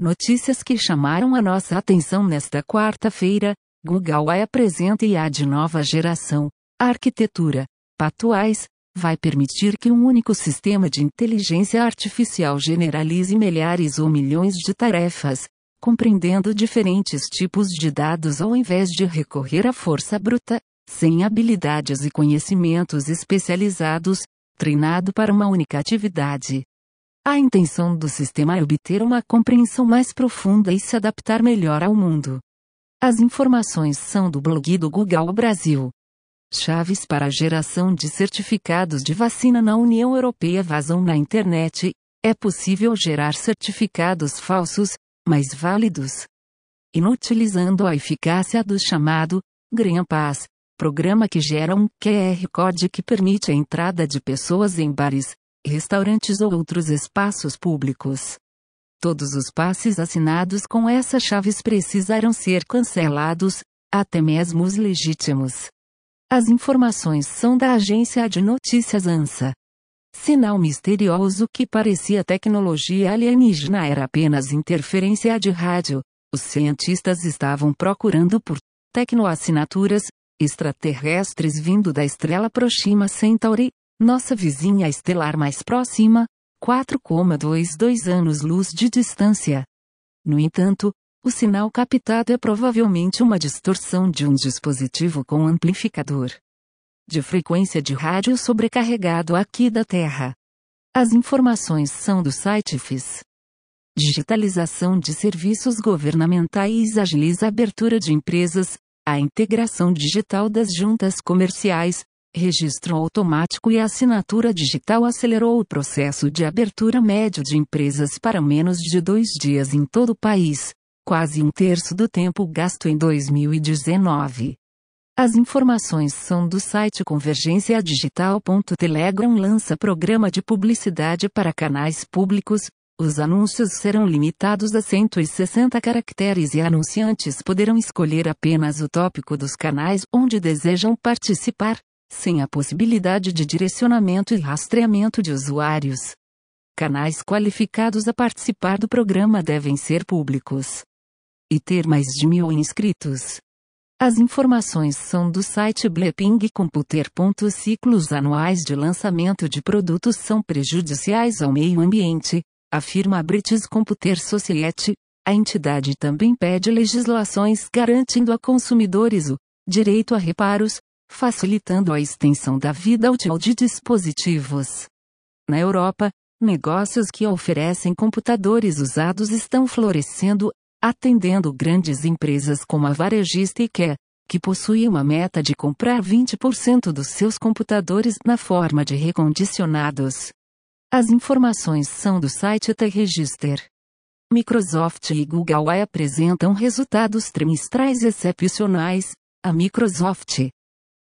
Notícias que chamaram a nossa atenção nesta quarta-feira. Google AI apresenta IA de nova geração. A arquitetura, Patuais, vai permitir que um único sistema de inteligência artificial generalize milhares ou milhões de tarefas, compreendendo diferentes tipos de dados ao invés de recorrer à força bruta, sem habilidades e conhecimentos especializados, treinado para uma única atividade. A intenção do sistema é obter uma compreensão mais profunda e se adaptar melhor ao mundo. As informações são do blog do Google Brasil. Chaves para a geração de certificados de vacina na União Europeia vazam na internet. É possível gerar certificados falsos, mas válidos. Inutilizando a eficácia do chamado Green Pass, programa que gera um QR Code que permite a entrada de pessoas em bares, restaurantes ou outros espaços públicos. Todos os passes assinados com essas chaves precisarão ser cancelados, até mesmo os legítimos. As informações são da agência de notícias ANSA. Sinal misterioso que parecia tecnologia alienígena era apenas interferência de rádio. Os cientistas estavam procurando por tecnoassinaturas extraterrestres vindo da estrela Proxima Centauri, nossa vizinha estelar mais próxima, 4,22 anos-luz de distância. No entanto, o sinal captado é provavelmente uma distorção de um dispositivo com amplificador de frequência de rádio sobrecarregado aqui da Terra. As informações são do site FIS. Digitalização de serviços governamentais agiliza a abertura de empresas, a integração digital das juntas comerciais, registro automático e assinatura digital acelerou o processo de abertura médio de empresas para menos de dois dias em todo o país, quase um terço do tempo gasto em 2019. As informações são do site convergênciadigital.telegram lança programa de publicidade para canais públicos, os anúncios serão limitados a 160 caracteres e anunciantes poderão escolher apenas o tópico dos canais onde desejam participar, sem a possibilidade de direcionamento e rastreamento de usuários. Canais qualificados a participar do programa devem ser públicos e ter mais de mil inscritos. As informações são do site Bleeping Computer. Ciclos anuais de lançamento de produtos são prejudiciais ao meio ambiente, afirma a British Computer Society. A entidade também pede legislações garantindo a consumidores o direito a reparos, facilitando a extensão da vida útil de dispositivos. Na Europa, negócios que oferecem computadores usados estão florescendo, atendendo grandes empresas como a varejista IKEA, que possui uma meta de comprar 20% dos seus computadores na forma de recondicionados. As informações são do site T-Register. Microsoft e Google apresentam resultados trimestrais excepcionais. A Microsoft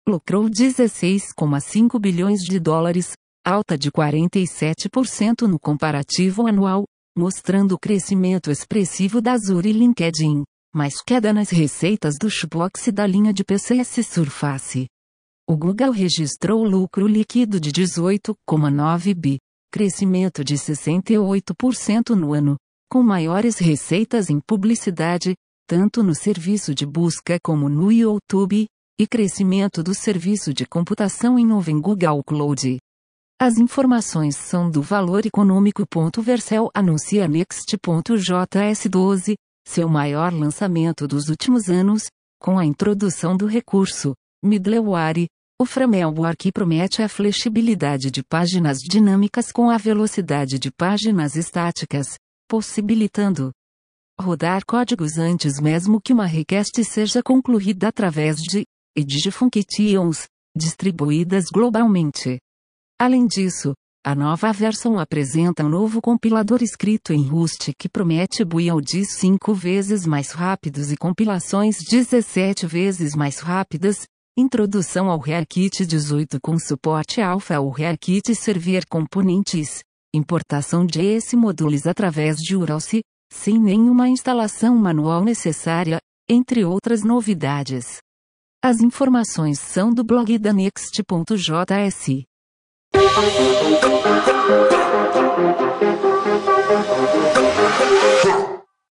lucrou 16,5 bilhões de dólares, alta de 47% no comparativo anual, mostrando o crescimento expressivo da Azure e LinkedIn, mas queda nas receitas do Xbox da linha de PCS Surface. O Google registrou lucro líquido de 18,9 bi, crescimento de 68% no ano, com maiores receitas em publicidade, tanto no serviço de busca como no YouTube, e crescimento do serviço de computação em nuvem Google Cloud. As informações são do Valor Econômico. Vercel anuncia Next.js12, seu maior lançamento dos últimos anos, com a introdução do recurso Middleware, o framework promete a flexibilidade de páginas dinâmicas com a velocidade de páginas estáticas, possibilitando rodar códigos antes mesmo que uma request seja concluída através de edge functions distribuídas globalmente. Além disso, a nova versão apresenta um novo compilador escrito em Rust que promete builds 5 vezes mais rápidos e compilações 17 vezes mais rápidas, Introdução ao ReaKit 18 com suporte alfa ao ReaKit Server Componentes. Importação de ES módulos através de URLC, sem nenhuma instalação manual necessária, entre outras novidades. As informações são do blog da Next.js.